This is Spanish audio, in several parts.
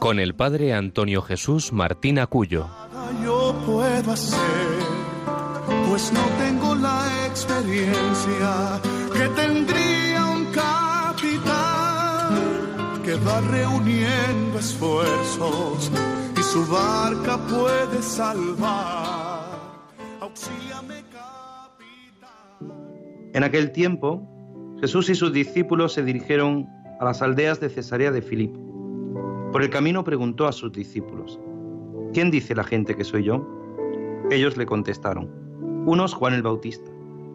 con el padre Antonio Jesús Martín Acuyo. Yo puedo hacer, pues no tengo la experiencia que tendría un capitán que va reuniendo esfuerzos y su barca puede salvar. Auxíliame, capitán. En aquel tiempo, Jesús y sus discípulos se dirigieron a las aldeas de Cesarea de Filipo. Por el camino preguntó a sus discípulos, ¿quién dice la gente que soy yo? Ellos le contestaron, unos Juan el Bautista,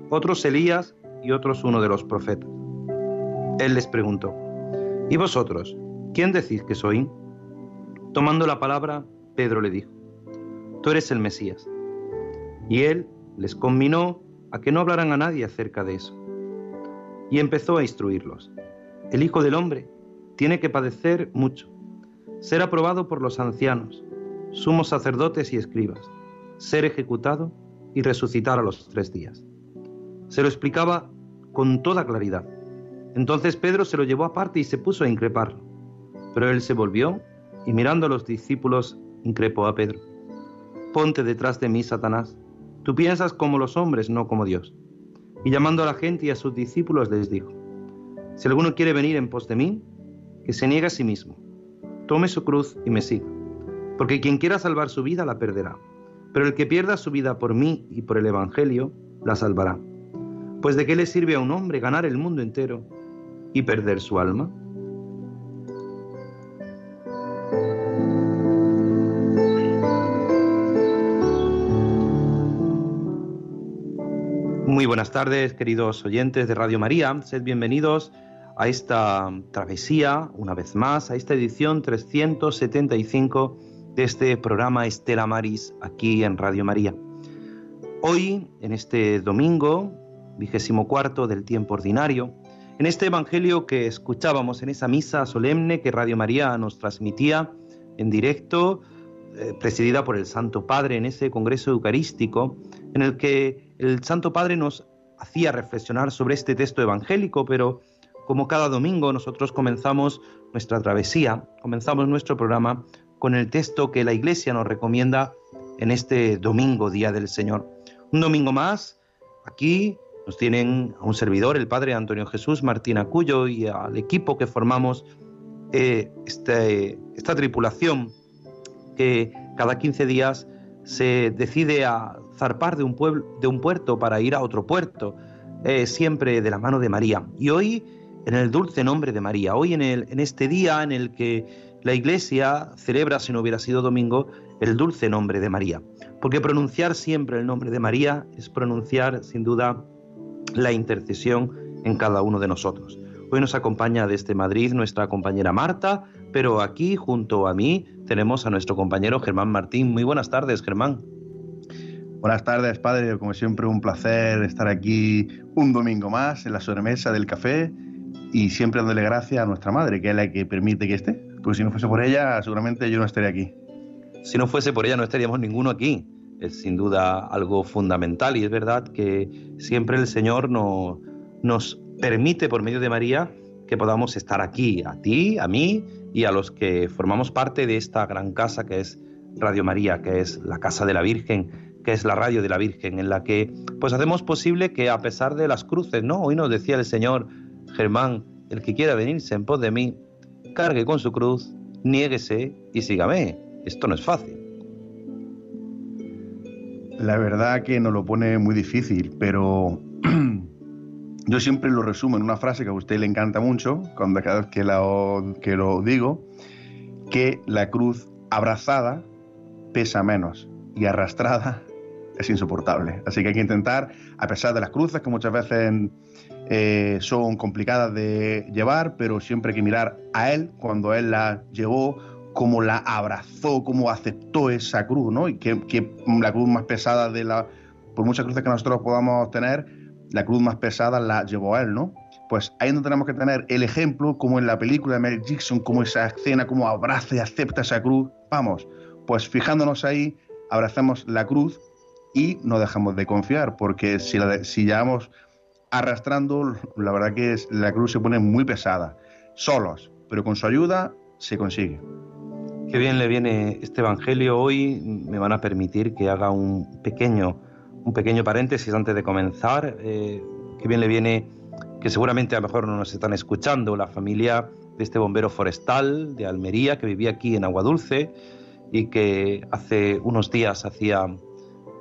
otros Elías y otros uno de los profetas. Él les preguntó, ¿y vosotros? ¿Quién decís que soy? Tomando la palabra, Pedro le dijo, tú eres el Mesías. Y él les conminó a que no hablaran a nadie acerca de eso. Y empezó a instruirlos. El Hijo del Hombre tiene que padecer mucho, ser aprobado por los ancianos, sumos sacerdotes y escribas, ser ejecutado y resucitar a los tres días. Se lo explicaba con toda claridad. Entonces Pedro se lo llevó aparte y se puso a increparlo. Pero él se volvió y mirando a los discípulos increpó a Pedro. Ponte detrás de mí, Satanás. Tú piensas como los hombres, no como Dios. Y llamando a la gente y a sus discípulos les dijo, si alguno quiere venir en pos de mí, que se niegue a sí mismo, tome su cruz y me siga. Porque quien quiera salvar su vida la perderá, pero el que pierda su vida por mí y por el Evangelio la salvará. Pues de qué le sirve a un hombre ganar el mundo entero y perder su alma? Muy buenas tardes, queridos oyentes de Radio María. Sed bienvenidos a esta travesía, una vez más, a esta edición 375 de este programa Estela Maris aquí en Radio María. Hoy, en este domingo, vigésimo cuarto del tiempo ordinario, en este evangelio que escuchábamos en esa misa solemne que Radio María nos transmitía en directo, eh, presidida por el Santo Padre en ese Congreso Eucarístico, en el que el Santo Padre nos hacía reflexionar sobre este texto evangélico, pero como cada domingo nosotros comenzamos nuestra travesía, comenzamos nuestro programa con el texto que la Iglesia nos recomienda en este domingo, Día del Señor. Un domingo más, aquí nos tienen a un servidor, el Padre Antonio Jesús Martín Acuyo, y al equipo que formamos eh, este, esta tripulación que cada 15 días se decide a zarpar de un, pueblo, de un puerto para ir a otro puerto, eh, siempre de la mano de María. Y hoy, en el dulce nombre de María, hoy en, este día en el que la Iglesia celebra, si no hubiera sido domingo, el dulce nombre de María. Porque pronunciar siempre el nombre de María es pronunciar, sin duda, la intercesión en cada uno de nosotros. Hoy nos acompaña desde Madrid nuestra compañera Marta, pero aquí junto a mí tenemos a nuestro compañero Germán Martín. Muy buenas tardes, Germán. Buenas tardes, padre. Como siempre, un placer estar aquí un domingo más en la sobremesa del café y siempre dándole gracias a nuestra madre, que es la que permite que esté. Porque si no fuese por ella, seguramente yo no estaría aquí. Si no fuese por ella, no estaríamos ninguno aquí. Es sin duda algo fundamental y es verdad que siempre el Señor no, nos permite por medio de María que podamos estar aquí, a ti, a mí y a los que formamos parte de esta gran casa que es Radio María, que es la casa de la Virgen, que es la radio de la Virgen, en la que pues hacemos posible que a pesar de las cruces, ¿no? Hoy nos decía el Señor Germán, el que quiera venirse en pos de mí, cargue con su cruz, niéguese y sígame. Esto no es fácil. La verdad que nos lo pone muy difícil, pero yo siempre lo resumo en una frase que a usted le encanta mucho, cuando cada vez que, que lo digo, que la cruz abrazada pesa menos y arrastrada es insoportable. Así que hay que intentar, a pesar de las cruces que muchas veces eh, son complicadas de llevar, pero siempre hay que mirar a Él cuando Él las llevó cómo la abrazó, cómo aceptó esa cruz, ¿no? Y que, la cruz más pesada de la, por muchas cruces que nosotros podamos tener, la cruz más pesada la llevó a él, ¿no? Pues ahí no tenemos que tener el ejemplo, como en la película de Mel Gibson, como esa escena, como abraza y acepta esa cruz. Vamos, pues fijándonos ahí, abrazamos la cruz y no dejamos de confiar, porque si, la, si llevamos arrastrando, la verdad que es, la cruz se pone muy pesada. Solos, pero con su ayuda se consigue. Qué bien le viene este Evangelio. Hoy me van a permitir que haga un pequeño, un pequeño paréntesis antes de comenzar. Eh, qué bien le viene que seguramente a lo mejor no nos están escuchando, la familia de este bombero forestal de Almería que vivía aquí en Agua Dulce y que hace unos días hacía,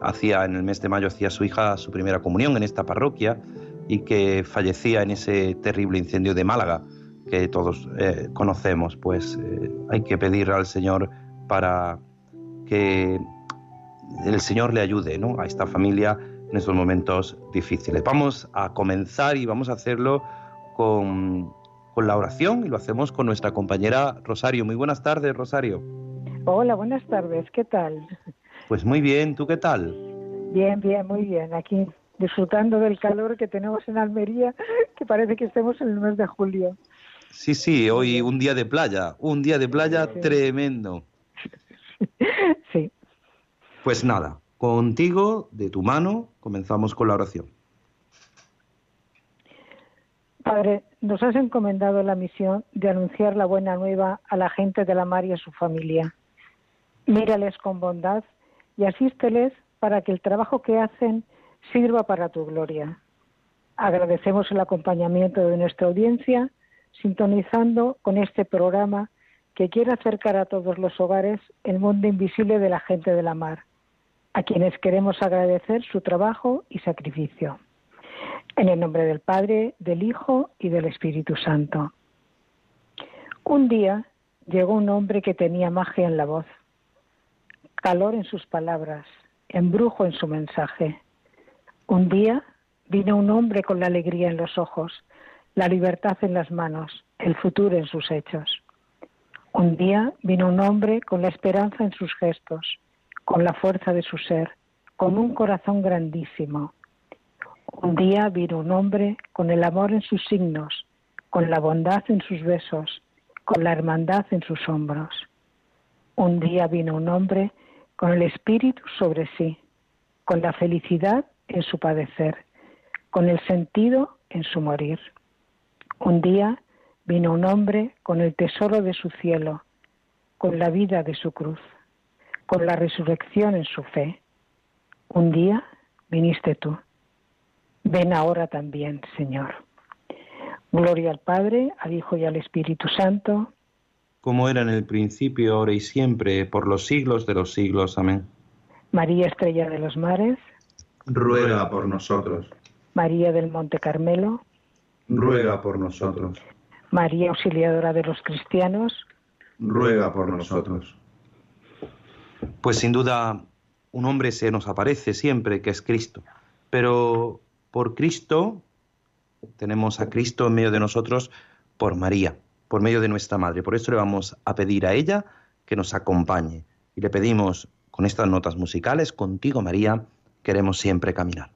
hacía en el mes de mayo hacía su hija su primera comunión en esta parroquia y que fallecía en ese terrible incendio de Málaga que todos eh, conocemos, pues eh, hay que pedir al Señor para que el Señor le ayude ¿no? a esta familia en estos momentos difíciles. Vamos a comenzar y vamos a hacerlo con, con la oración y lo hacemos con nuestra compañera Rosario. Muy buenas tardes, Rosario. Hola, buenas tardes, ¿qué tal? Pues muy bien, ¿tú qué tal? Bien, bien, muy bien. Aquí disfrutando del calor que tenemos en Almería, que parece que estemos en el mes de julio. Sí, sí, hoy un día de playa, un día de playa tremendo. Sí. Pues nada, contigo, de tu mano, comenzamos con la oración. Padre, nos has encomendado la misión de anunciar la buena nueva a la gente de la mar y a su familia. Mírales con bondad y asísteles para que el trabajo que hacen sirva para tu gloria. Agradecemos el acompañamiento de nuestra audiencia sintonizando con este programa que quiere acercar a todos los hogares el mundo invisible de la gente de la mar, a quienes queremos agradecer su trabajo y sacrificio. En el nombre del Padre, del Hijo y del Espíritu Santo. Un día llegó un hombre que tenía magia en la voz, calor en sus palabras, embrujo en su mensaje. Un día vino un hombre con la alegría en los ojos, la libertad en las manos, el futuro en sus hechos. Un día vino un hombre con la esperanza en sus gestos, con la fuerza de su ser, con un corazón grandísimo. Un día vino un hombre con el amor en sus signos, con la bondad en sus besos, con la hermandad en sus hombros. Un día vino un hombre con el espíritu sobre sí, con la felicidad en su padecer, con el sentido en su morir. Un día vino un hombre con el tesoro de su cielo, con la vida de su cruz, con la resurrección en su fe. Un día viniste tú. Ven ahora también, Señor. Gloria al Padre, al Hijo y al Espíritu Santo. Como era en el principio, ahora y siempre, por los siglos de los siglos. Amén. María Estrella de los Mares. Ruega por nosotros. María del Monte Carmelo ruega por nosotros. María Auxiliadora de los Cristianos, ruega por nosotros. Pues sin duda un hombre se nos aparece siempre, que es Cristo. Pero por Cristo, tenemos a Cristo en medio de nosotros por María, por medio de nuestra Madre. Por eso le vamos a pedir a ella que nos acompañe. Y le pedimos con estas notas musicales, contigo María, queremos siempre caminar.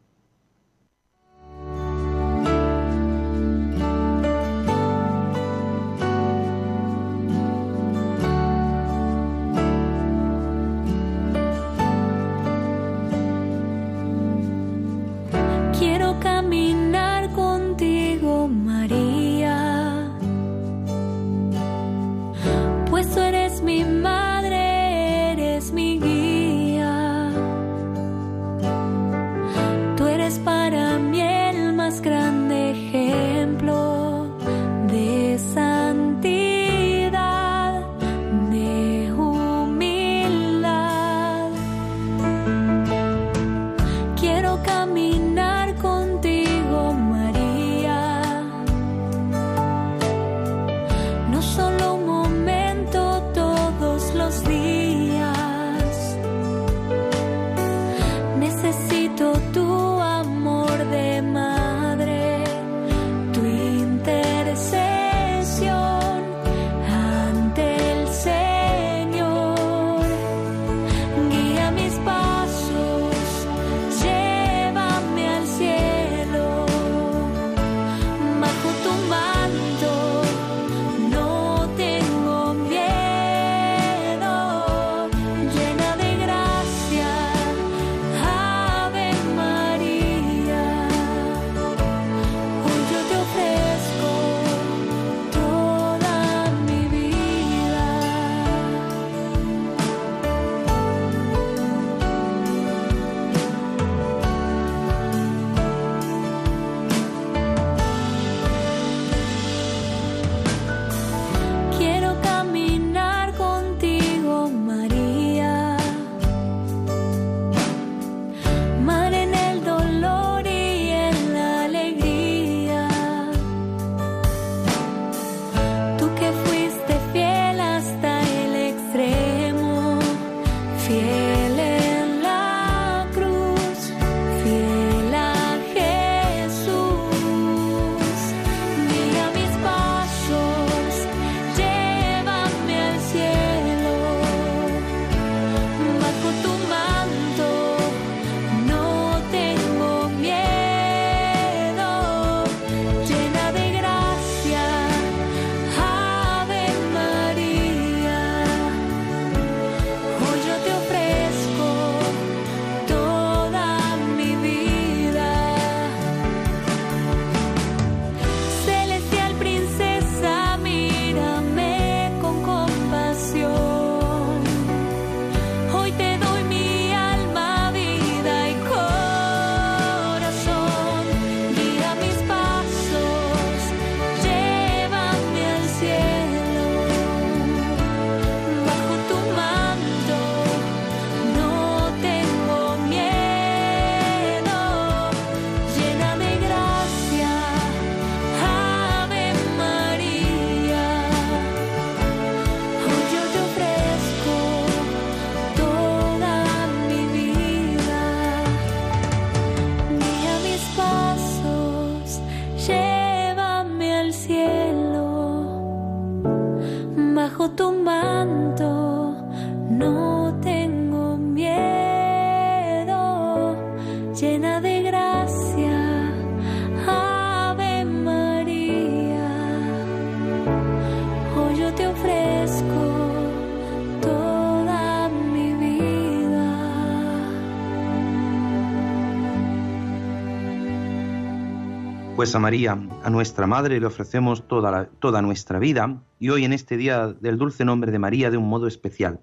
Pues a María, a nuestra Madre, le ofrecemos toda, nuestra vida y hoy en este día del dulce nombre de María de un modo especial.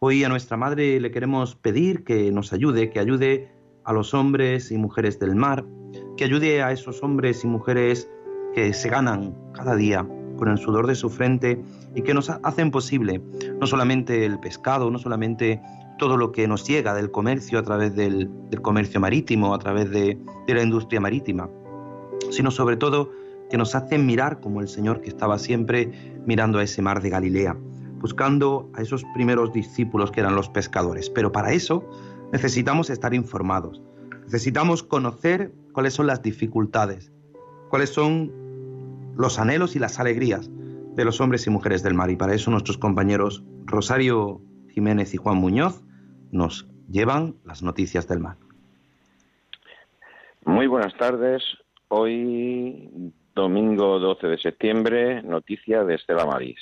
Hoy a nuestra Madre le queremos pedir que nos ayude, que ayude a los hombres y mujeres del mar, que ayude a esos hombres y mujeres que se ganan cada día con el sudor de su frente y que nos ha- hacen posible no solamente el pescado, no solamente todo lo que nos llega del comercio a través del, comercio marítimo, a través de la industria marítima, sino sobre todo que nos hacen mirar como el Señor que estaba siempre mirando a ese mar de Galilea, buscando a esos primeros discípulos que eran los pescadores. Pero para eso necesitamos estar informados, necesitamos conocer cuáles son las dificultades, cuáles son los anhelos y las alegrías de los hombres y mujeres del mar. Y para eso nuestros compañeros Rosario Jiménez y Juan Muñoz nos llevan las noticias del mar. Muy buenas tardes. Hoy, domingo 12 de septiembre, noticia de Estela Maris.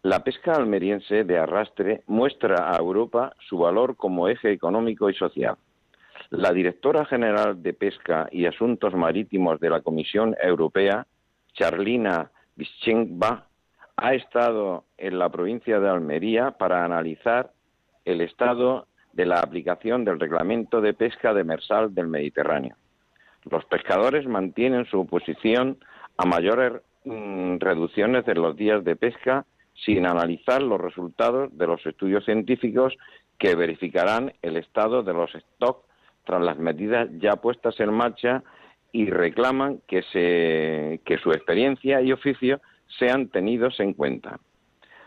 La pesca almeriense de arrastre muestra a Europa su valor como eje económico y social. La directora general de Pesca y Asuntos Marítimos de la Comisión Europea, Charlina Bischenkba, ha estado en la provincia de Almería para analizar el estado de la aplicación del reglamento de pesca demersal del Mediterráneo. Los pescadores mantienen su oposición a mayores mm, reducciones de los días de pesca sin analizar los resultados de los estudios científicos que verificarán el estado de los stocks tras las medidas ya puestas en marcha y reclaman que, se, que su experiencia y oficio sean tenidos en cuenta.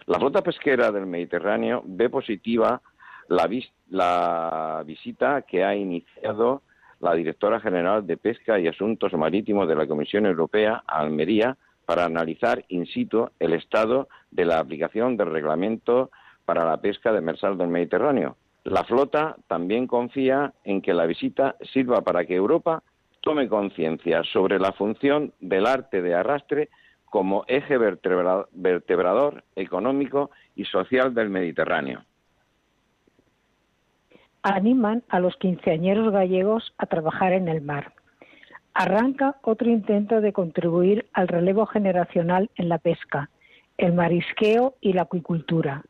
La flota pesquera del Mediterráneo ve positiva la, vis- la visita que ha iniciado la directora general de Pesca y Asuntos Marítimos de la Comisión Europea Almería para analizar in situ el estado de la aplicación del reglamento para la pesca demersal del Mediterráneo. La flota también confía en que la visita sirva para que Europa tome conciencia sobre la función del arte de arrastre como eje vertebra- vertebrador económico y social del Mediterráneo. Animan a los quinceañeros gallegos a trabajar en el mar. Arranca otro intento de contribuir al relevo generacional en la pesca, el marisqueo y la acuicultura.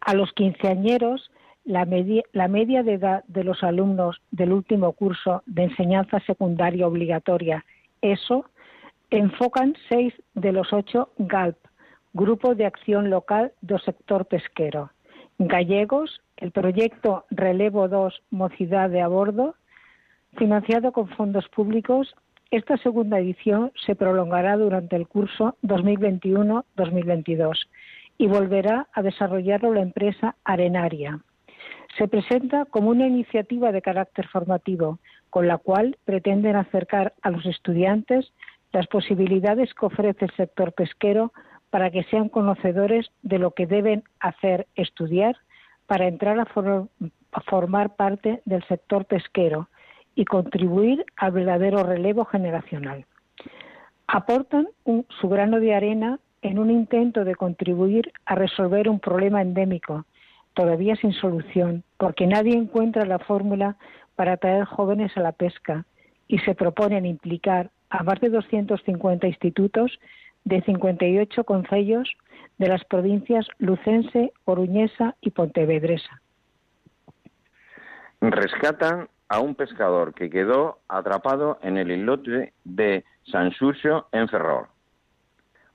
A los quinceañeros, la media, de edad de los alumnos del último curso de enseñanza secundaria obligatoria, ESO, enfocan seis de los ocho GALP, Grupo de Acción Local do Sector Pesquero. Gallegos, el proyecto Relevo 2 Mocidade a Bordo, financiado con fondos públicos, esta segunda edición se prolongará durante el curso 2021-2022 y volverá a desarrollarlo la empresa Arenaria. Se presenta como una iniciativa de carácter formativo, con la cual pretenden acercar a los estudiantes las posibilidades que ofrece el sector pesquero para que sean conocedores de lo que deben hacer estudiar para entrar a, for- a formar parte del sector pesquero y contribuir al verdadero relevo generacional. Aportan su grano de arena en un intento de contribuir a resolver un problema endémico, todavía sin solución, porque nadie encuentra la fórmula para atraer jóvenes a la pesca y se proponen implicar a más de 250 institutos de 58 concellos de las provincias Lucense, Oruñesa y Pontevedresa. Rescatan a un pescador que quedó atrapado en el islote de San Xurxo en Ferrol.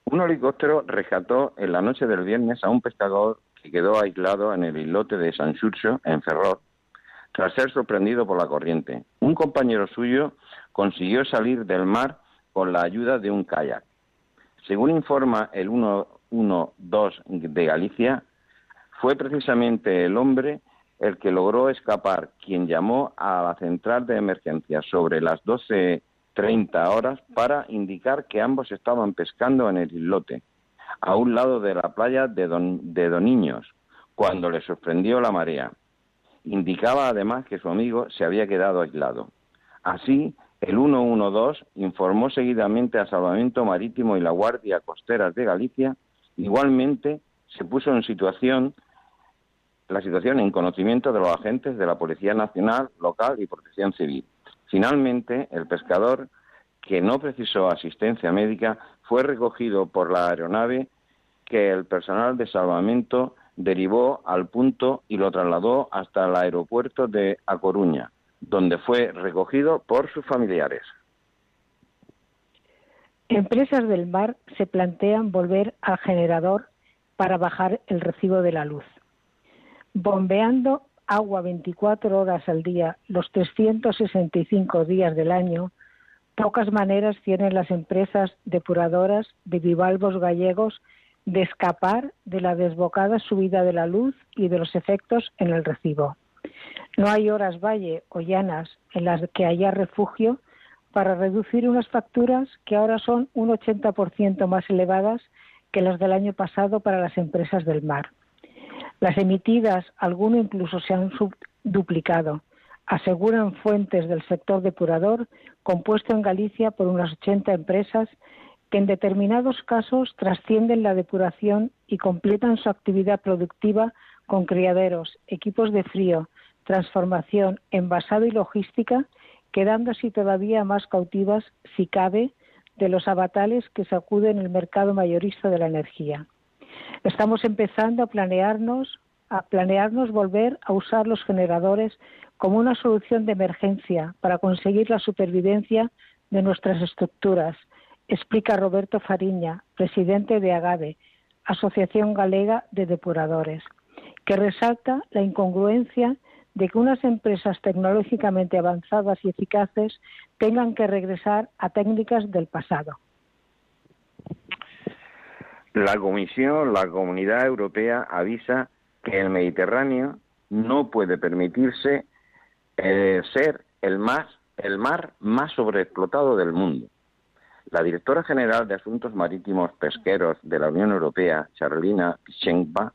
Un helicóptero rescató en la noche del viernes a un pescador que quedó aislado en el islote de San Xurxo en Ferrol tras ser sorprendido por la corriente. Un compañero suyo consiguió salir del mar con la ayuda de un kayak. Según informa el 112 de Galicia, fue precisamente el hombre el que logró escapar, quien llamó a la central de emergencia sobre las 12.30 horas para indicar que ambos estaban pescando en el islote. a un lado de la playa de, Don, de Doniños, cuando le sorprendió la marea. Indicaba además que su amigo se había quedado aislado. Así, el 112 informó seguidamente a Salvamento Marítimo y la Guardia Costera de Galicia. Igualmente, se puso en situación la situación en conocimiento de los agentes de la Policía Nacional, Local y Protección Civil. Finalmente, el pescador, que no precisó asistencia médica, fue recogido por la aeronave que el personal de salvamento derivó al punto y lo trasladó hasta el aeropuerto de A Coruña, donde fue recogido por sus familiares. Empresas del mar se plantean volver al generador para bajar el recibo de la luz. Bombeando agua 24 horas al día, los 365 días del año, pocas maneras tienen las empresas depuradoras de bivalvos gallegos de escapar de la desbocada subida de la luz y de los efectos en el recibo. No hay horas valle o llanas en las que haya refugio para reducir unas facturas que ahora son un 80% más elevadas que las del año pasado para las empresas del mar. Las emitidas, algunas incluso se han duplicado, aseguran fuentes del sector depurador, compuesto en Galicia por unas 80 empresas que en determinados casos trascienden la depuración y completan su actividad productiva con criaderos, equipos de frío, transformación, envasado y logística, quedando así todavía más cautivas, si cabe, de los avatales que sacuden el mercado mayorista de la energía. Estamos empezando a planearnos, a planearnos volver a usar los generadores como una solución de emergencia para conseguir la supervivencia de nuestras estructuras, explica Roberto Fariña, presidente de AGADE, Asociación Galega de Depuradores, que resalta la incongruencia de que unas empresas tecnológicamente avanzadas y eficaces tengan que regresar a técnicas del pasado. La Comisión, la Comunidad Europea avisa que el Mediterráneo no puede permitirse eh, ser el, más, el mar más sobreexplotado del mundo. La directora general de Asuntos Marítimos Pesqueros de la Unión Europea, Charlina Pichenkba,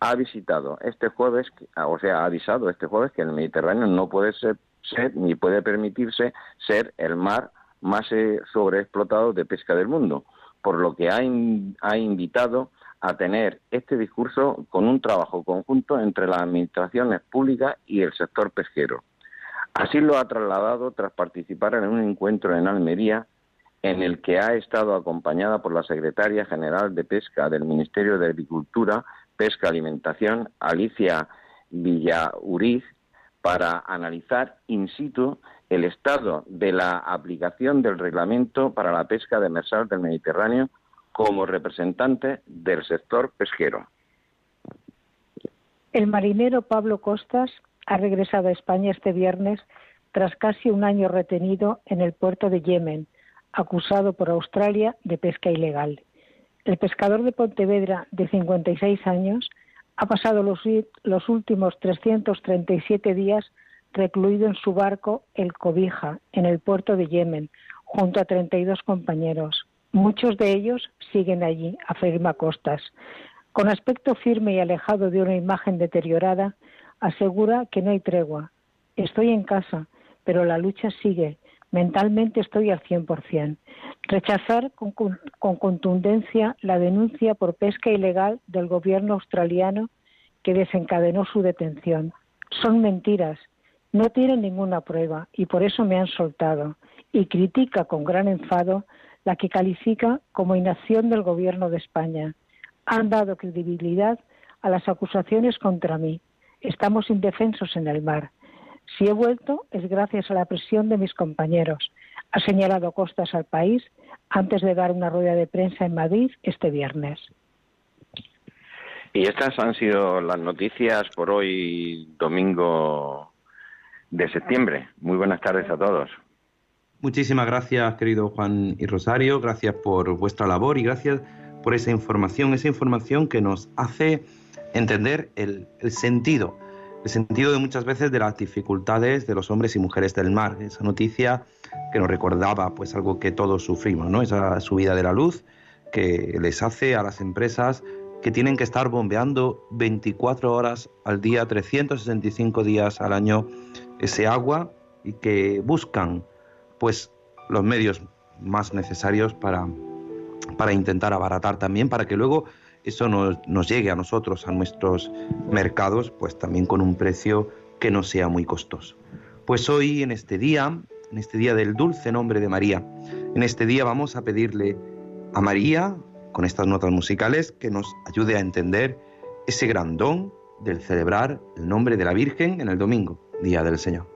ha visitado este jueves, o sea, ha avisado este jueves que el Mediterráneo no puede ser, ni puede permitirse ser el mar más eh, sobreexplotado de pesca del mundo, por lo que ha, ha invitado a tener este discurso con un trabajo conjunto entre las administraciones públicas y el sector pesquero. Así lo ha trasladado tras participar en un encuentro en Almería en el que ha estado acompañada por la secretaria general de Pesca del Ministerio de Agricultura, Pesca Alimentación, Alicia Villauriz, para analizar in situ el estado de la aplicación del reglamento para la pesca demersal del Mediterráneo como representante del sector pesquero. El marinero Pablo Costas ha regresado a España este viernes tras casi un año retenido en el puerto de Yemen, acusado por Australia de pesca ilegal. El pescador de Pontevedra, de 56 años, ha pasado los, los últimos 337 días recluido en su barco El Cobija, en el puerto de Yemen, junto a 32 compañeros. Muchos de ellos siguen allí, afirma Costas. Con aspecto firme y alejado de una imagen deteriorada, asegura que no hay tregua. Estoy en casa, pero la lucha sigue Mentalmente estoy al 100%. Rechazar con, con, contundencia la denuncia por pesca ilegal del gobierno australiano que desencadenó su detención. Son mentiras. No tienen ninguna prueba y por eso me han soltado. Y critica con gran enfado la que califica como inacción del gobierno de España. Han dado credibilidad a las acusaciones contra mí. Estamos indefensos en el mar. Si he vuelto es gracias a la presión de mis compañeros. Ha señalado Costas al país antes de dar una rueda de prensa en Madrid este viernes. Y estas han sido las noticias por hoy, domingo de septiembre. Muy buenas tardes a todos. Muchísimas gracias, querido Juan y Rosario. Gracias por vuestra labor y gracias por esa información, esa información que nos hace entender el, el sentido el sentido de muchas veces de las dificultades de los hombres y mujeres del mar. Esa noticia que nos recordaba pues algo que todos sufrimos, ¿no? Esa subida de la luz que les hace a las empresas que tienen que estar bombeando 24 horas al día, 365 días al año ese agua y que buscan pues los medios más necesarios para, para intentar abaratar también, para que luego eso nos, llegue a nosotros, a nuestros mercados, pues también con un precio que no sea muy costoso. Pues hoy en este día, en este día del dulce nombre de María, en este día vamos a pedirle a María, con estas notas musicales, que nos ayude a entender ese gran don del celebrar el nombre de la Virgen en el domingo, Día del Señor.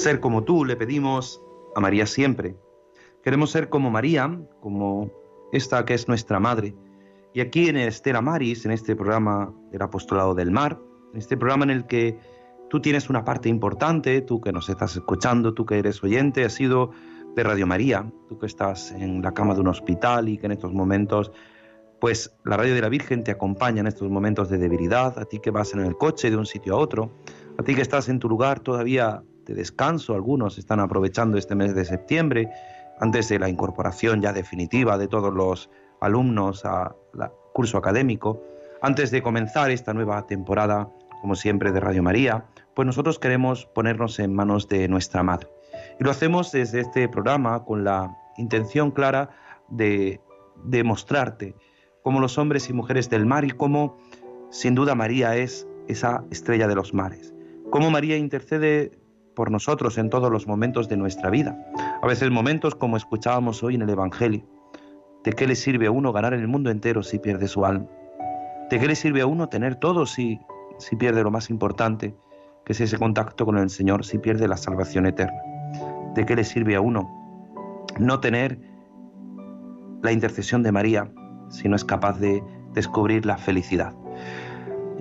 Ser como tú le pedimos a María siempre. Queremos ser como María, como esta que es nuestra madre. Y aquí en Estela Maris, en este programa del Apostolado del Mar, en este programa en el que tú tienes una parte importante, tú que nos estás escuchando, tú que eres oyente, has sido de Radio María, tú que estás en la cama de un hospital y que en estos momentos, pues la radio de la Virgen te acompaña en estos momentos de debilidad, a ti que vas en el coche de un sitio a otro, a ti que estás en tu lugar todavía de descanso, algunos están aprovechando este mes de septiembre, antes de la incorporación ya definitiva de todos los alumnos al curso académico, antes de comenzar esta nueva temporada, como siempre, de Radio María, pues nosotros queremos ponernos en manos de nuestra Madre. Y lo hacemos desde este programa con la intención clara de, de mostrarte cómo los hombres y mujeres del mar y cómo sin duda María es esa estrella de los mares. Cómo María intercede por nosotros en todos los momentos de nuestra vida. A veces momentos como escuchábamos hoy en el Evangelio. ¿De qué le sirve a uno ganar el mundo entero si pierde su alma? ¿De qué le sirve a uno tener todo si, si pierde lo más importante, que es ese contacto con el Señor, si pierde la salvación eterna? ¿De qué le sirve a uno no tener la intercesión de María si no es capaz de descubrir la felicidad?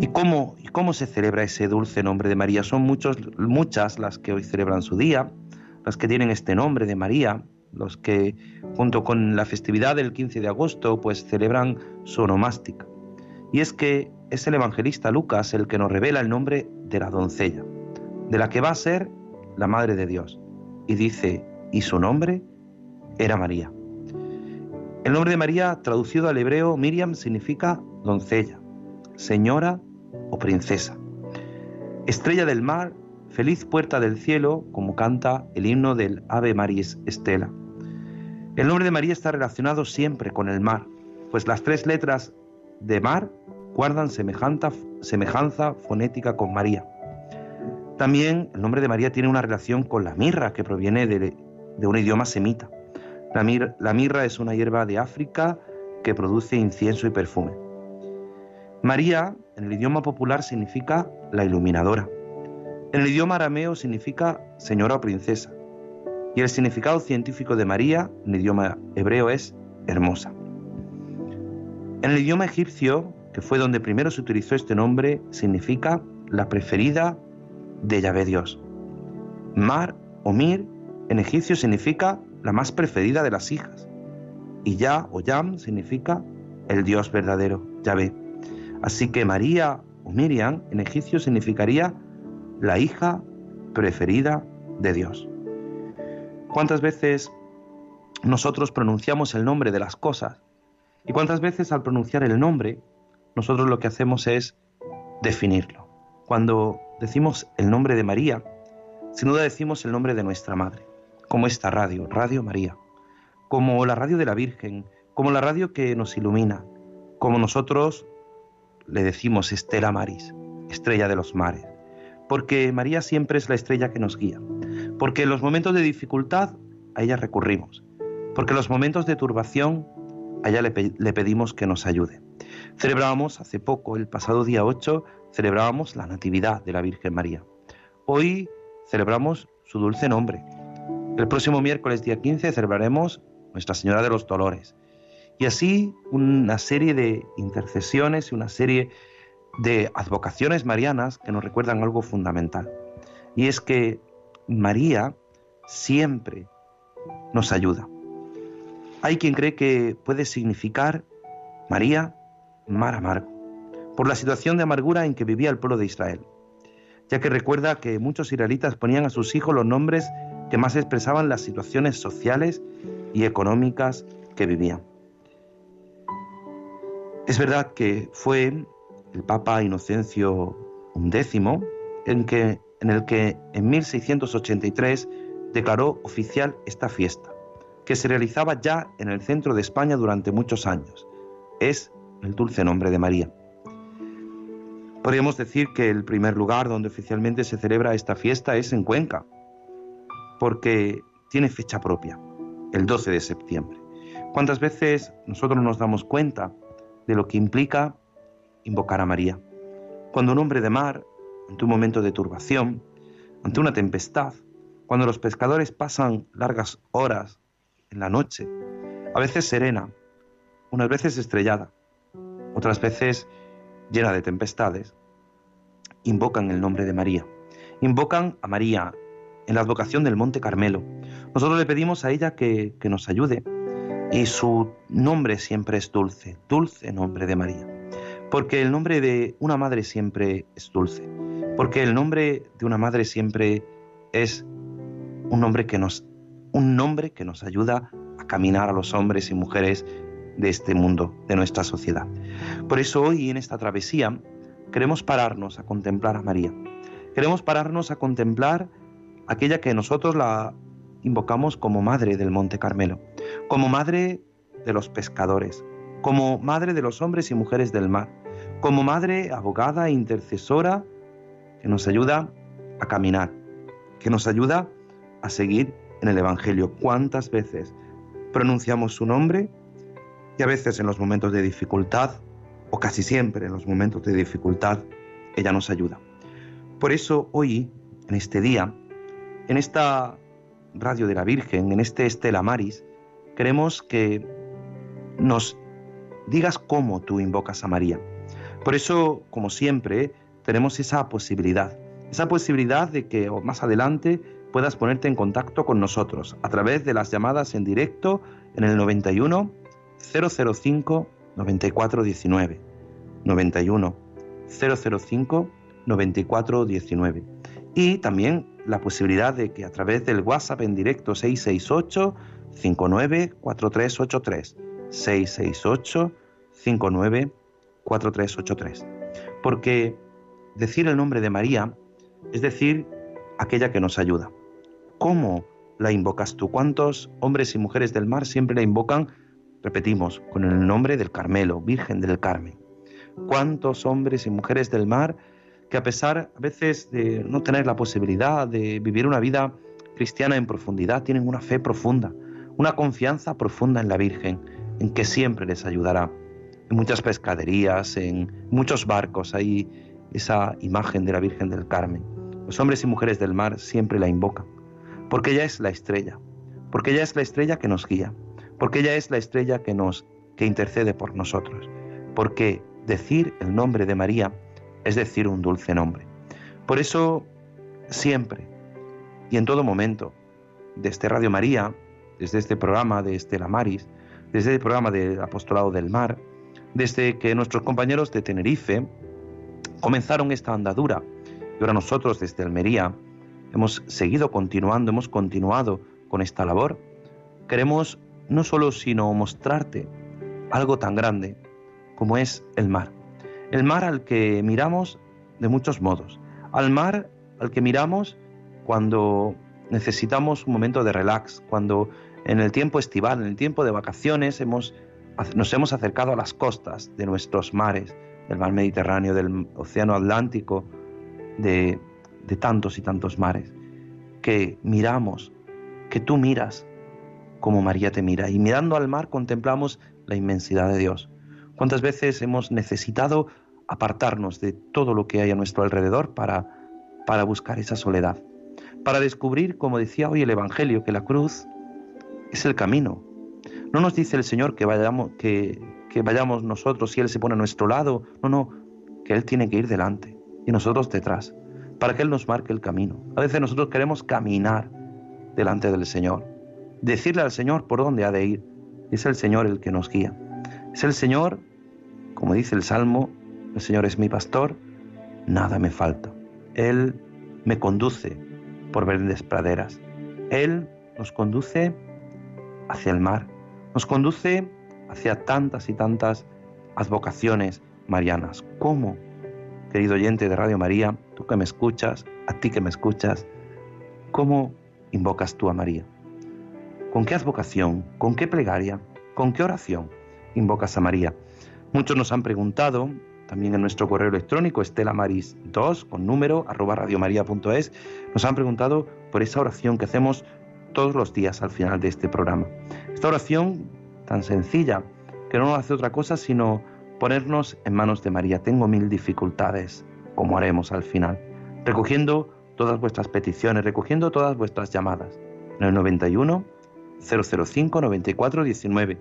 ¿Y cómo, ¿Y cómo se celebra ese dulce nombre de María? Son muchos, muchas las que hoy celebran su día, las que tienen este nombre de María, los que junto con la festividad del 15 de agosto pues celebran su onomástica. Y es que es el evangelista Lucas el que nos revela el nombre de la doncella, de la que va a ser la Madre de Dios. Y dice, y su nombre era María. El nombre de María, traducido al hebreo, Miriam, significa doncella, señora o princesa. Estrella del mar, feliz puerta del cielo, como canta el himno del Ave Maris Estela. El nombre de María está relacionado siempre con el mar, pues las tres letras de mar guardan semejanza, fonética con María. También el nombre de María tiene una relación con la mirra, que proviene de, un idioma semita. La mirra es una hierba de África que produce incienso y perfume. María, en el idioma popular, significa la iluminadora. En el idioma arameo significa señora o princesa. Y el significado científico de María, en el idioma hebreo, es hermosa. En el idioma egipcio, que fue donde primero se utilizó este nombre, significa la preferida de Yahvé Dios. Mar o Mir en egipcio significa la más preferida de las hijas. Y Ya o Yam significa el Dios verdadero, Yahvé. Así que María o Miriam en egipcio significaría la hija preferida de Dios. ¿Cuántas veces nosotros pronunciamos el nombre de las cosas? ¿Y cuántas veces al pronunciar el nombre, nosotros lo que hacemos es definirlo? Cuando decimos el nombre de María, sin duda decimos el nombre de nuestra madre, como esta radio, Radio María, como la radio de la Virgen, como la radio que nos ilumina, como nosotros le decimos Estela Maris, estrella de los mares, porque María siempre es la estrella que nos guía, porque en los momentos de dificultad a ella recurrimos, porque en los momentos de turbación a ella le, pe le pedimos que nos ayude. Celebrábamos hace poco, el pasado día 8, celebrábamos la Natividad de la Virgen María. Hoy celebramos su dulce nombre. El próximo miércoles día 15 celebraremos Nuestra Señora de los Dolores. Y así una serie de intercesiones y una serie de advocaciones marianas que nos recuerdan algo fundamental. Y es que María siempre nos ayuda. Hay quien cree que puede significar María mar amargo, por la situación de amargura en que vivía el pueblo de Israel, ya que recuerda que muchos israelitas ponían a sus hijos los nombres que más expresaban las situaciones sociales y económicas que vivían. Es verdad que fue el Papa Inocencio XI en, que, en el que en 1683 declaró oficial esta fiesta, que se realizaba ya en el centro de España durante muchos años. Es el dulce nombre de María. Podríamos decir que el primer lugar donde oficialmente se celebra esta fiesta es en Cuenca, porque tiene fecha propia, el 12 de septiembre. ¿Cuántas veces nosotros nos damos cuenta de lo que implica invocar a María? Cuando un hombre de mar, ante un momento de turbación, ante una tempestad, cuando los pescadores pasan largas horas en la noche, a veces serena, unas veces estrellada, otras veces llena de tempestades, invocan el nombre de María. Invocan a María en la advocación del Monte Carmelo. Nosotros le pedimos a ella que, que nos ayude y su nombre siempre es dulce, dulce nombre de María. Porque el nombre de una madre siempre es dulce. Porque el nombre de una madre siempre es un nombre que nos, un nombre que nos ayuda a caminar a los hombres y mujeres de este mundo, de nuestra sociedad. Por eso hoy en esta travesía queremos pararnos a contemplar a María. Queremos pararnos a contemplar aquella que nosotros la invocamos como madre del Monte Carmelo, como madre de los pescadores, como madre de los hombres y mujeres del mar, como madre abogada e intercesora que nos ayuda a caminar, que nos ayuda a seguir en el Evangelio. ¿Cuántas veces pronunciamos su nombre? Y a veces en los momentos de dificultad, o casi siempre en los momentos de dificultad, ella nos ayuda. Por eso hoy, en este día, en esta Radio de la Virgen, en este Estela Maris, queremos que nos digas cómo tú invocas a María. Por eso, como siempre, tenemos esa posibilidad, esa posibilidad de que más adelante puedas ponerte en contacto con nosotros a través de las llamadas en directo en el 91 005 9419. 91 005 9419. Y también la posibilidad de que a través del WhatsApp en directo 668 59 4383 668 59 4383. Porque decir el nombre de María es decir aquella que nos ayuda. ¿Cómo la invocas tú? ¿Cuántos hombres y mujeres del mar siempre la invocan? Repetimos, con el nombre del Carmelo, Virgen del Carmen. ¿Cuántos hombres y mujeres del mar que a pesar a veces de no tener la posibilidad de vivir una vida cristiana en profundidad, tienen una fe profunda, una confianza profunda en la Virgen, en que siempre les ayudará? En muchas pescaderías, en muchos barcos hay esa imagen de la Virgen del Carmen. Los hombres y mujeres del mar siempre la invocan, porque ella es la estrella, porque ella es la estrella que nos guía, porque ella es la estrella que nos intercede por nosotros, porque decir el nombre de María es decir un dulce nombre. Por eso siempre y en todo momento, desde Radio María, desde este programa de Estela Maris, desde el programa del Apostolado del Mar, desde que nuestros compañeros de Tenerife comenzaron esta andadura y ahora nosotros desde Almería hemos seguido continuando, hemos continuado con esta labor. Queremos no solo sino mostrarte algo tan grande como es el mar. El mar al que miramos de muchos modos. Al mar al que miramos cuando necesitamos un momento de relax, cuando en el tiempo estival, en el tiempo de vacaciones, hemos, nos hemos acercado a las costas de nuestros mares, del mar Mediterráneo, del Océano Atlántico, de, tantos y tantos mares, que miramos, que tú miras como María te mira, y mirando al mar contemplamos la inmensidad de Dios. ¿Cuántas veces hemos necesitado apartarnos de todo lo que hay a nuestro alrededor para, para buscar esa soledad? Para descubrir, como decía hoy el Evangelio, que la cruz es el camino. No nos dice el Señor que vayamos, que, vayamos nosotros si Él se pone a nuestro lado. No, no, que Él tiene que ir delante y nosotros detrás, para que Él nos marque el camino. A veces nosotros queremos caminar delante del Señor, decirle al Señor por dónde ha de ir. Es el Señor el que nos guía. Es el Señor, como dice el Salmo, el Señor es mi pastor, nada me falta. Él me conduce por verdes praderas. Él nos conduce hacia el mar, nos conduce hacia tantas y tantas advocaciones marianas. ¿Cómo, querido oyente de Radio María, tú que me escuchas, a ti que me escuchas, cómo invocas tú a María? ¿Con qué advocación? ¿Con qué plegaria? ¿Con qué oración invocas a María? Muchos nos han preguntado, también en nuestro correo electrónico, estelamaris2, con número, arroba radiomaria.es, nos han preguntado por esa oración que hacemos todos los días al final de este programa. Esta oración tan sencilla, que no hace otra cosa sino ponernos en manos de María. Tengo mil dificultades, como haremos al final, recogiendo todas vuestras peticiones, recogiendo todas vuestras llamadas. En el 91 005 94 19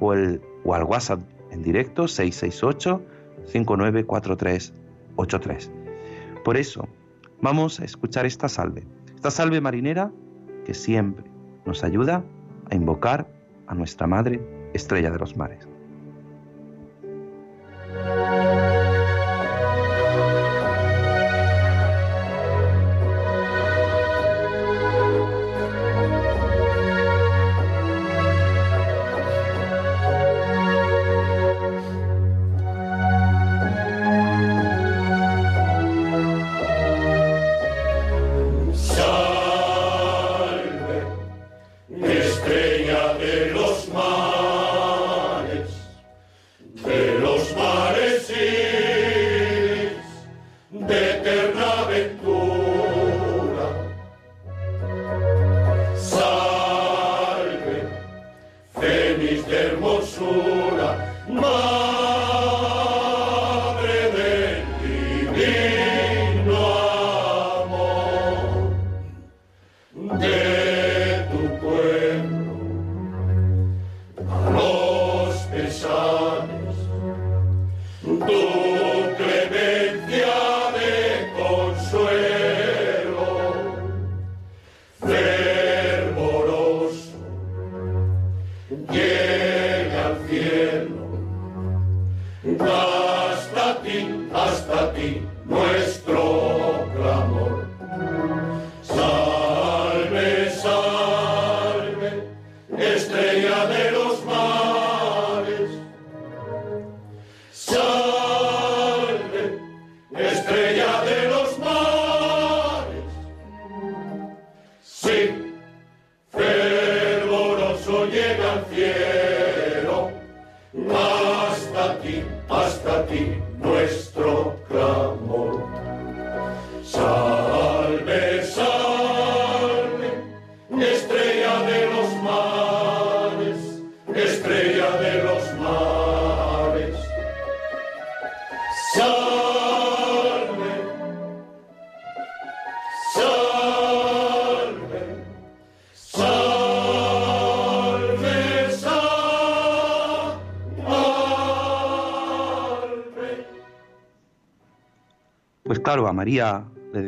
o, el, o al WhatsApp en directo 668 594383. Por eso, vamos a escuchar esta salve, esta salve marinera que siempre nos ayuda a invocar a nuestra Madre Estrella de los Mares.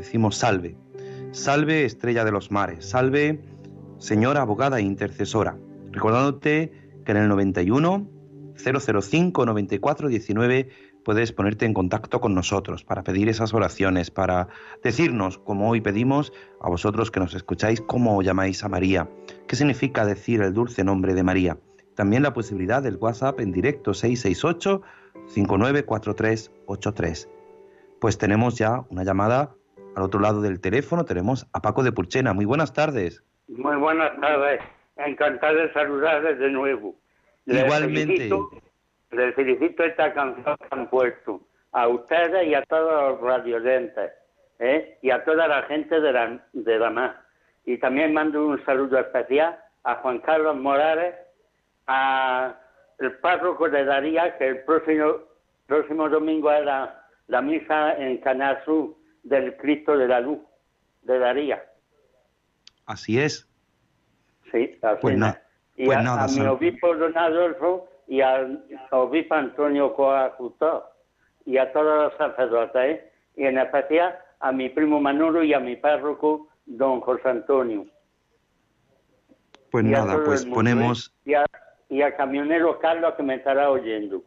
Decimos salve. Salve, estrella de los mares. Salve, señora abogada e intercesora. Recordándote que en el 91 005 94 19 puedes ponerte en contacto con nosotros para pedir esas oraciones, para decirnos, como hoy pedimos a vosotros que nos escucháis, cómo llamáis a María, qué significa decir el dulce nombre de María. También la posibilidad del WhatsApp en directo 668 594383. Pues tenemos ya una llamada al otro lado del teléfono, tenemos a Paco de Purchena. Muy buenas tardes. Muy buenas tardes. Encantado de saludarles de nuevo. Les Igualmente. felicito- Les felicito esta canción que han puesto. A ustedes y a todos los radiolentes. ¿eh? Y a toda la gente de la, de la. Y también mando un saludo especial a Juan Carlos Morales, a el párroco de Daría, que el próximo, próximo domingo era la misa en Canal Sur del Cristo de la Luz de Daría. Así es. Sí, así Pues es. na- y pues a, nada, a mi obispo don Adolfo y al obispo Antonio Coa Justo y a todos los sacerdotes, ¿eh? y en especial a mi primo Manolo y a mi párroco don José Antonio. Pues y nada, pues mundo, ponemos, y, a, y al camionero Carlos que me estará oyendo.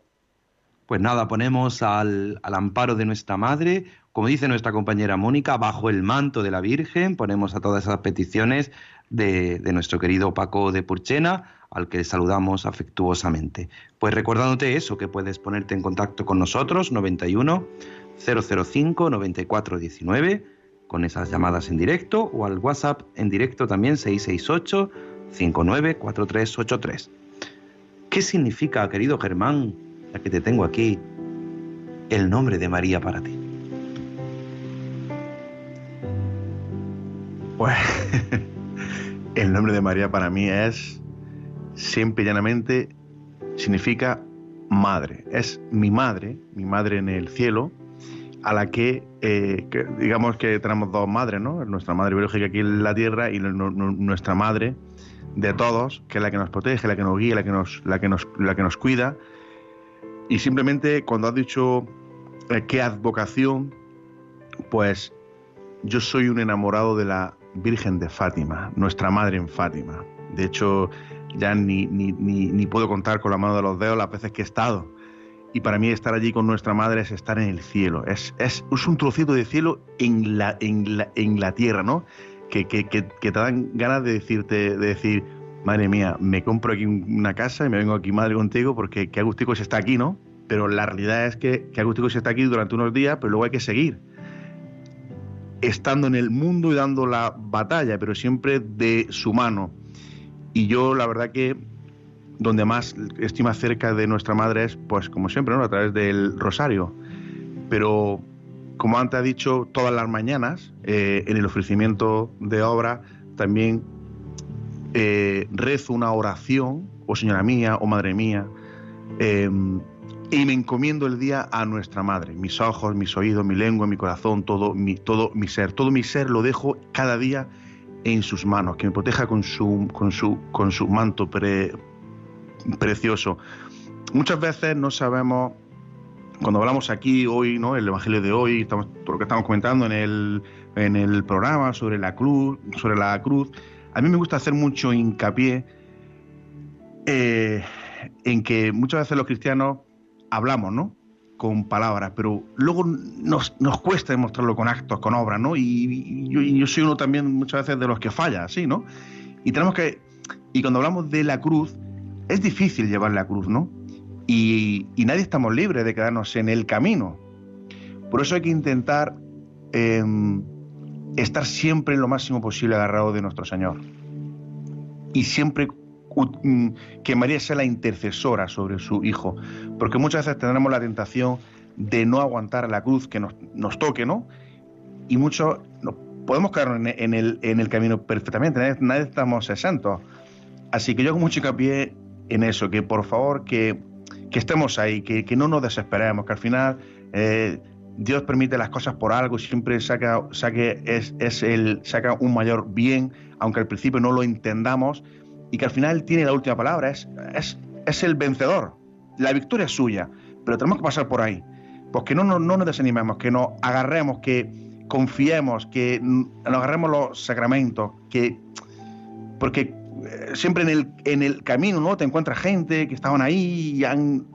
Pues nada, ponemos al, al amparo de nuestra madre, como dice nuestra compañera Mónica, bajo el manto de la Virgen, ponemos a todas esas peticiones de, de nuestro querido Paco de Purchena, al que saludamos afectuosamente. Pues recordándote eso, que puedes ponerte en contacto con nosotros, 91 005 94 19, con esas llamadas en directo, o al WhatsApp en directo también 668 59 4383. ¿Qué significa, querido Germán, que te tengo aquí, el nombre de María para ti? Pues el nombre de María para mí es simple y llanamente significa madre. Es mi madre, mi madre en el cielo, a la que, eh, digamos que tenemos dos madres, ¿no? Nuestra madre biológica aquí en la tierra y nu- nu- nuestra madre de todos, que es la que nos protege, la que nos guía, la que nos, la que nos, la que nos cuida. Y simplemente cuando has dicho eh, qué advocación, pues yo soy un enamorado de la Virgen de Fátima, nuestra madre en Fátima. De hecho, ya ni, ni, ni, puedo contar con la mano de los dedos las veces que he estado. Y para mí estar allí con nuestra madre es estar en el cielo. Es, es, es un trocito de cielo en la, en la, en la tierra, ¿no? Que, que, que, que te dan ganas de decirte, de decir, madre mía, me compro aquí una casa y me vengo aquí madre contigo porque qué agustico se está aquí, ¿no? Pero la realidad es que qué agustico se está aquí durante unos días, pero luego hay que seguir estando en el mundo y dando la batalla, pero siempre de su mano. Y yo la verdad que donde más estoy más cerca de nuestra madre es, pues como siempre, ¿no? a través del rosario. Pero como antes ha dicho, todas las mañanas, eh, en el ofrecimiento de obra, también eh, rezo una oración, o señora mía, o madre mía, eh, y me encomiendo el día a nuestra madre. Mis ojos, mis oídos, mi lengua, mi corazón, todo mi, todo mi ser, todo mi ser lo dejo cada día en sus manos, que me proteja con su, con su, con su manto pre- precioso. Muchas veces no sabemos, cuando hablamos aquí hoy, ¿no? El Evangelio de hoy, todo lo que estamos comentando en el, en el programa sobre la cruz, sobre la cruz, a mí me gusta hacer mucho hincapié eh, en que muchas veces los cristianos hablamos, ¿no? Con palabras, pero luego nos, nos cuesta demostrarlo con actos, con obras, ¿no? Y, yo, soy uno también muchas veces de los que falla, así, ¿no? Y tenemos que, y cuando hablamos de la cruz, es difícil llevar la cruz, ¿no? Y, nadie estamos libres de quedarnos en el camino. Por eso hay que intentar eh, estar siempre en lo máximo posible agarrado de nuestro Señor. Y siempre mm, que María sea la intercesora sobre su Hijo. Porque muchas veces tendremos la tentación de no aguantar la cruz que nos, nos toque, ¿no? Y muchos no, podemos quedarnos en, el, en el camino perfectamente, nadie, nadie estamos exentos. Así que yo hago mucho hincapié en eso, que por favor que, que estemos ahí, que, que no nos desesperemos, que al final eh, Dios permite las cosas por algo y siempre saca, es, es el, saca un mayor bien, aunque al principio no lo entendamos, y que al final tiene la última palabra, es, es, es el vencedor. La victoria es suya, pero tenemos que pasar por ahí. Pues que no, no, no nos desanimemos, que nos agarremos, que confiemos, que nos agarremos los sacramentos, que porque eh, siempre en el, en el camino no te encuentras gente que estaban ahí y han,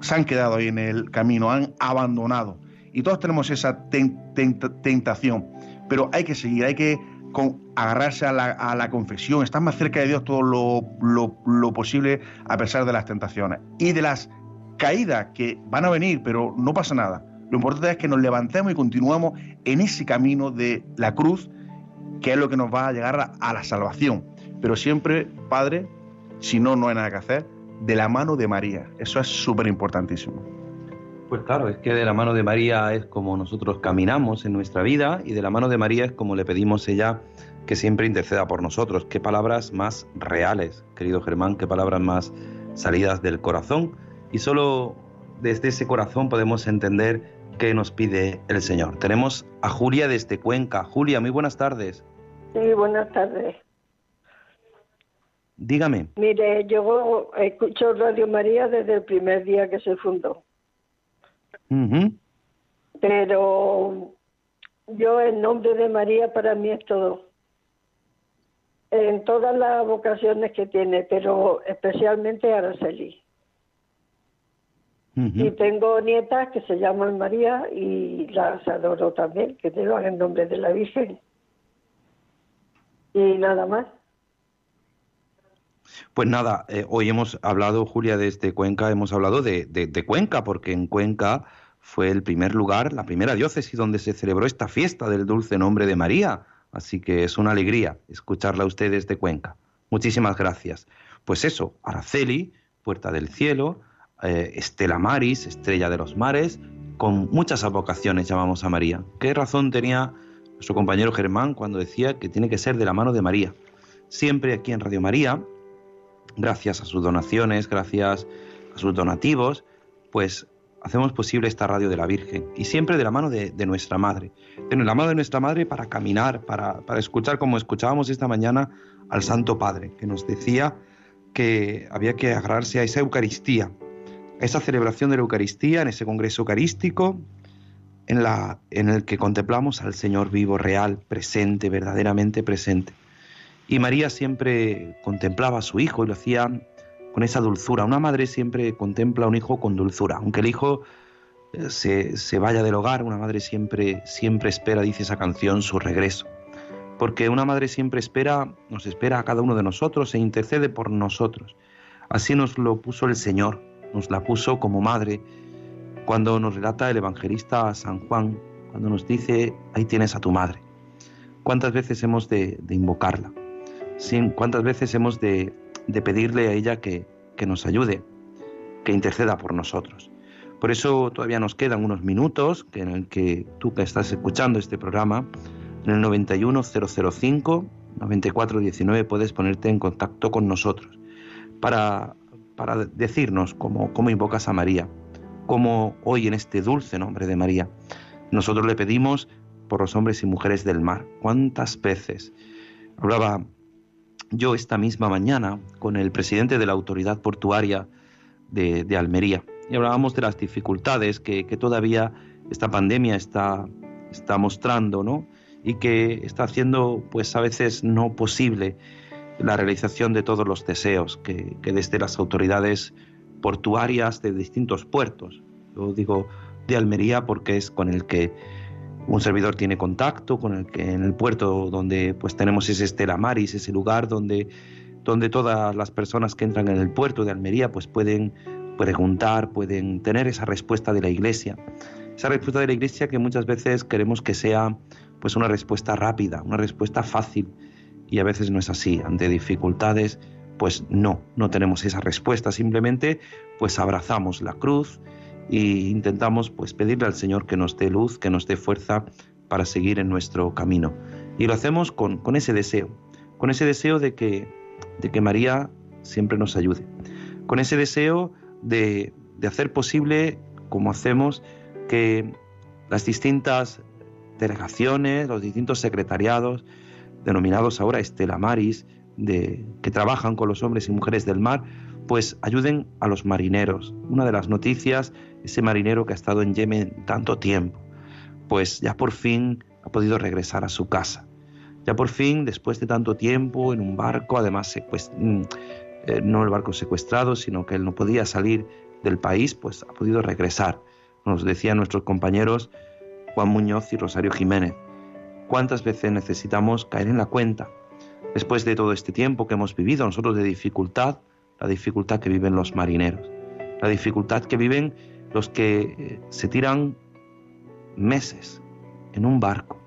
se han quedado ahí en el camino, han abandonado. Y todos tenemos esa ten- ten- tentación, pero hay que seguir, hay que agarrarse a la, confesión, estar más cerca de Dios todo lo, posible a pesar de las tentaciones y de las caídas que van a venir, pero no pasa nada. Lo importante es que nos levantemos y continuemos en ese camino de la cruz, que es lo que nos va a llegar a, a la salvación. Pero siempre, Padre, si no, no hay nada que hacer, de la mano de María. Eso es súper importantísimo. Pues claro, es que de la mano de María es como nosotros caminamos en nuestra vida y de la mano de María es como le pedimos ella que siempre interceda por nosotros. Qué palabras más reales, querido Germán, qué palabras más salidas del corazón. Y solo desde ese corazón podemos entender qué nos pide el Señor. Tenemos a Julia desde Cuenca. Julia, muy buenas tardes. Sí, buenas tardes. Dígame. Mire, yo escucho Radio María desde el primer día que se fundó, Ujú. pero yo el nombre de María para mí es todo. En todas las vocaciones que tiene, pero especialmente Araceli. Y tengo nietas que se llaman María y las adoro también, que llevan el nombre de la Virgen. Y nada más. Pues nada, eh, hoy hemos hablado, Julia, desde Cuenca, hemos hablado de, Cuenca, porque en Cuenca fue el primer lugar, la primera diócesis donde se celebró esta fiesta del dulce nombre de María. Así que es una alegría escucharla a usted desde Cuenca. Muchísimas gracias. Pues eso, Araceli, Puerta del Cielo, eh, Estela Maris, Estrella de los Mares, con muchas vocaciones llamamos a María. ¿Qué razón tenía nuestro compañero Germán cuando decía que tiene que ser de la mano de María? Siempre aquí en Radio María gracias a sus donaciones, gracias a sus donativos, pues hacemos posible esta radio de la Virgen y siempre de la mano de, nuestra Madre. De la mano de nuestra Madre para caminar, para, para escuchar como escuchábamos esta mañana al Santo Padre, que nos decía que había que agarrarse a esa Eucaristía, a esa celebración de la Eucaristía, en ese Congreso Eucarístico, en, la, en el que contemplamos al Señor vivo, real, presente, verdaderamente presente. Y María siempre contemplaba a su hijo y lo hacía con esa dulzura. Una madre siempre contempla a un hijo con dulzura. Aunque el hijo eh, se, se vaya del hogar, una madre siempre, siempre espera, dice esa canción, su regreso. Porque una madre siempre espera, nos espera a cada uno de nosotros e intercede por nosotros. Así nos lo puso el Señor, nos la puso como madre cuando nos relata el evangelista San Juan, cuando nos dice, ahí tienes a tu madre. ¿Cuántas veces hemos de, de invocarla? ¿Cuántas veces hemos de, pedirle a ella que, nos ayude, que interceda por nosotros? Por eso todavía nos quedan unos minutos en el que tú que estás escuchando este programa, en el 91005 9419 puedes ponerte en contacto con nosotros para, para decirnos cómo, cómo invocas a María, cómo hoy en este dulce nombre de María nosotros le pedimos por los hombres y mujeres del mar. ¿Cuántas veces? Hablaba yo esta misma mañana con el presidente de la autoridad portuaria de, Almería y hablábamos de las dificultades que, que todavía esta pandemia está, está mostrando, ¿no? Y que está haciendo, pues a veces no posible la realización de todos los deseos que, que desde las autoridades portuarias de distintos puertos, yo digo de Almería porque es con el que un servidor tiene contacto, con el en el puerto donde pues tenemos ese Estela Maris, ese lugar donde, donde todas las personas que entran en el puerto de Almería pues pueden preguntar, pueden tener esa respuesta de la iglesia. Esa respuesta de la iglesia que muchas veces queremos que sea pues una respuesta rápida, una respuesta fácil y a veces no es así. Ante dificultades pues no, no tenemos esa respuesta, simplemente pues abrazamos la cruz e intentamos pues pedirle al Señor que nos dé luz, que nos dé fuerza para seguir en nuestro camino. Y lo hacemos con, con ese deseo, con ese deseo de que, de que María siempre nos ayude, con ese deseo de, de hacer posible, como hacemos, que las distintas delegaciones, los distintos secretariados, denominados ahora Estela Maris, que trabajan con los hombres y mujeres del mar, pues ayuden a los marineros. Una de las noticias, ese marinero que ha estado en Yemen tanto tiempo, pues ya por fin ha podido regresar a su casa. Ya por fin, después de tanto tiempo en un barco, además secuest- mm, eh, no el barco secuestrado, sino que él no podía salir del país, pues ha podido regresar. Nos decían nuestros compañeros Juan Muñoz y Rosario Jiménez. ¿Cuántas veces necesitamos caer en la cuenta? Después de todo este tiempo que hemos vivido nosotros de dificultad, la dificultad que viven los marineros, la dificultad que viven los que eh, se tiran meses en un barco,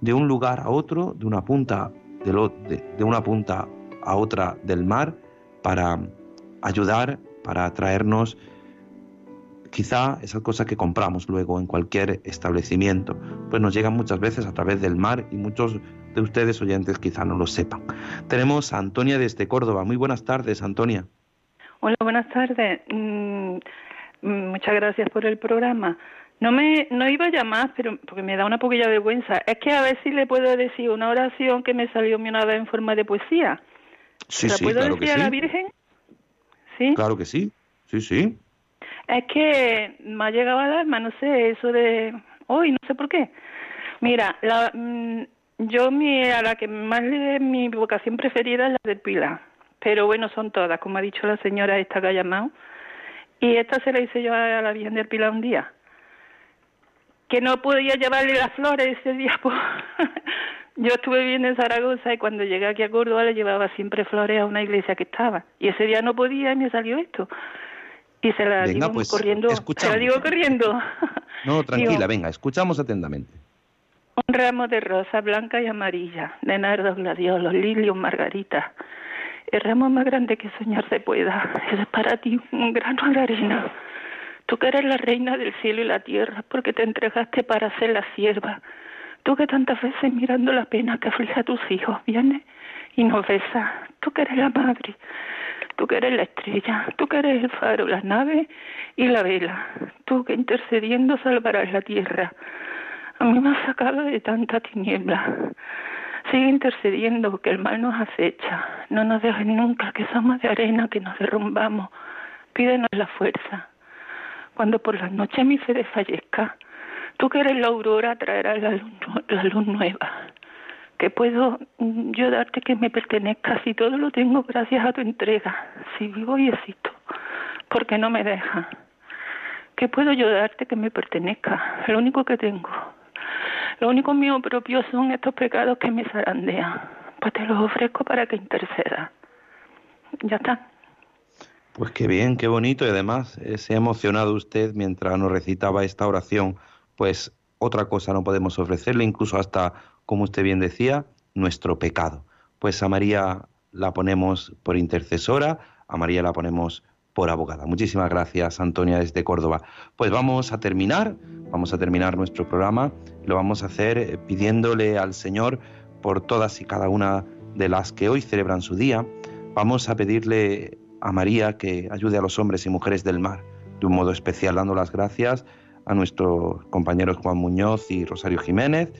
de un lugar a otro, de una punta, de, lo- de- de una punta a otra del mar, para ayudar, para traernos quizá esas cosas que compramos luego en cualquier establecimiento, pues nos llegan muchas veces a través del mar y muchos de ustedes oyentes quizá no lo sepan. Tenemos a Antonia desde Córdoba. Muy buenas tardes, Antonia. Hola, buenas tardes. Mm, mm, muchas gracias por el programa. No me no iba a llamar, pero porque me da una poquilla vergüenza. Es que a ver si le puedo decir una oración que me salió una vez en forma de poesía. Sí, ¿La sí, puedo claro decir que a la sí. Virgen? Sí. Claro que sí. Sí, sí. Es que me ha llegado al alma, no sé, eso de hoy, no sé por qué. Mira, la, mm, yo mi, a la que más le mi vocación preferida es la del Pilar. Pero bueno, son todas, como ha dicho la señora esta que ha llamado. Y esta se la hice yo a la Virgen del Pilar un día. Que no podía llevarle las flores ese día, pues. yo estuve viviendo en Zaragoza y cuando llegué aquí a Córdoba le llevaba siempre flores a una iglesia que estaba. Y ese día no podía y me salió esto. Y se la Venga, digo pues, corriendo. Se la digo corriendo. No, tranquila, Digo, venga, escuchamos atentamente. Un ramo de rosa blanca y amarilla, de nardos gladiolos, lilios, margaritas. El ramo más grande que soñar se pueda. Eso es para ti un grano de arena. Tú que eres la reina del cielo y la tierra, porque te entregaste para ser la sierva. Tú que tantas veces mirando la pena que aflige a tus hijos, vienes y nos besas. Tú que eres la madre, tú que eres la estrella, tú que eres el faro, la nave y la vela. Tú que intercediendo salvarás la tierra. A mí me has sacado de tanta tiniebla. Sigue intercediendo, que el mal nos acecha. No nos dejes nunca, que somos de arena, que nos derrumbamos. Pídenos la fuerza. Cuando por las noches mi fe desfallezca, tú que eres la aurora traerás la luz, la luz nueva. Que puedo mm, yo darte que me pertenezca si todo lo tengo gracias a tu entrega. Si vivo y existo, porque no me dejas. ¿Qué puedo yo darte que me pertenezca? Lo único que tengo. Lo único mío propio son estos pecados que me zarandean. Pues te los ofrezco para que interceda. Ya está. Pues qué bien, qué bonito y además eh, se ha emocionado usted mientras nos recitaba esta oración. Pues otra cosa no podemos ofrecerle, incluso hasta, como usted bien decía, nuestro pecado. Pues a María la ponemos por intercesora, a María la ponemos por abogada. Muchísimas gracias, Antonia, desde Córdoba. Pues vamos a terminar, vamos a terminar nuestro programa lo vamos a hacer eh, pidiéndole al Señor por todas y cada una de las que hoy celebran su día, vamos a pedirle a María que ayude a los hombres y mujeres del mar, de un modo especial dando las gracias a nuestros compañeros Juan Muñoz y Rosario Jiménez,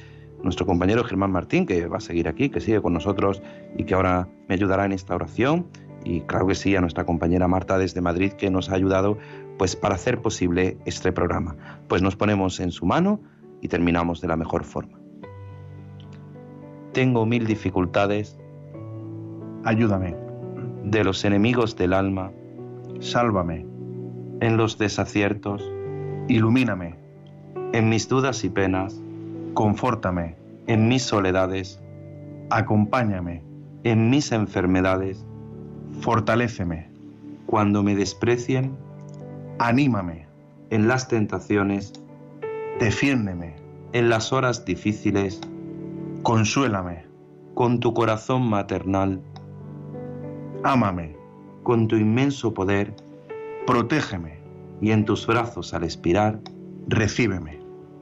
nuestro compañero Germán Martín, que va a seguir aquí, que sigue con nosotros y que ahora me ayudará en esta oración, y claro que sí, a nuestra compañera Marta desde Madrid, que nos ha ayudado pues para hacer posible este programa. Pues nos ponemos en su mano y terminamos de la mejor forma. Tengo mil dificultades. Ayúdame. De los enemigos del alma. Sálvame. En los desaciertos. Ilumíname. En mis dudas y penas. Confórtame. En mis soledades. Acompáñame. En mis enfermedades. Fortaléceme. Cuando me desprecien. Anímame. En las tentaciones. Defiéndeme. En las horas difíciles. Consuélame. Con tu corazón maternal. Ámame. Con tu inmenso poder. Protégeme. Y en tus brazos al expirar. Recíbeme.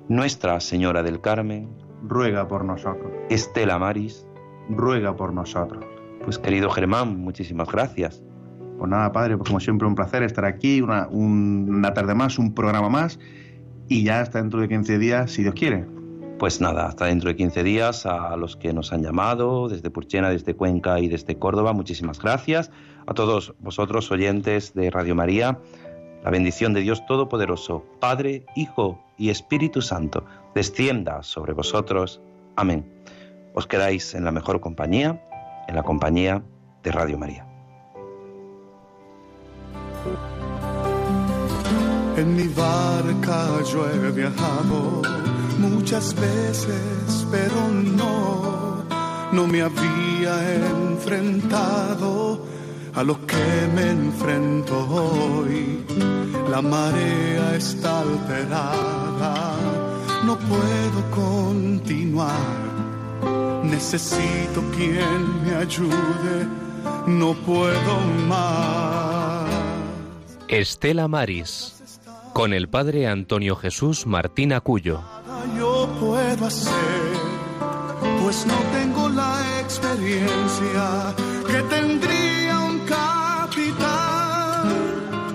Nuestra Señora del Carmen. Ruega por nosotros. Estela Maris. Ruega por nosotros. Pues querido Germán, muchísimas gracias. Pues nada, padre, pues como siempre un placer estar aquí, una, un- una tarde más, un programa más, y ya hasta dentro de 15 días, si Dios quiere. Pues nada, hasta dentro de 15 días a los que nos han llamado desde Purchena, desde Cuenca y desde Córdoba, muchísimas gracias. A todos vosotros oyentes de Radio María, la bendición de Dios Todopoderoso, Padre, Hijo y Espíritu Santo, descienda sobre vosotros. Amén. Os quedáis en la mejor compañía, en la compañía de Radio María. En mi barca yo he viajado muchas veces, pero no, no me había enfrentado a lo que me enfrento hoy. La marea está alterada, no puedo continuar. Necesito quien me ayude, no puedo más. Estela Maris, con el padre Antonio Jesús Martín Acuyo. yo puedo hacer, pues no tengo la experiencia que tendría un capitán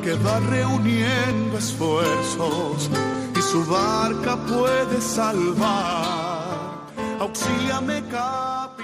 que va reuniendo esfuerzos y su barca puede salvar. Auxíliame, capitán.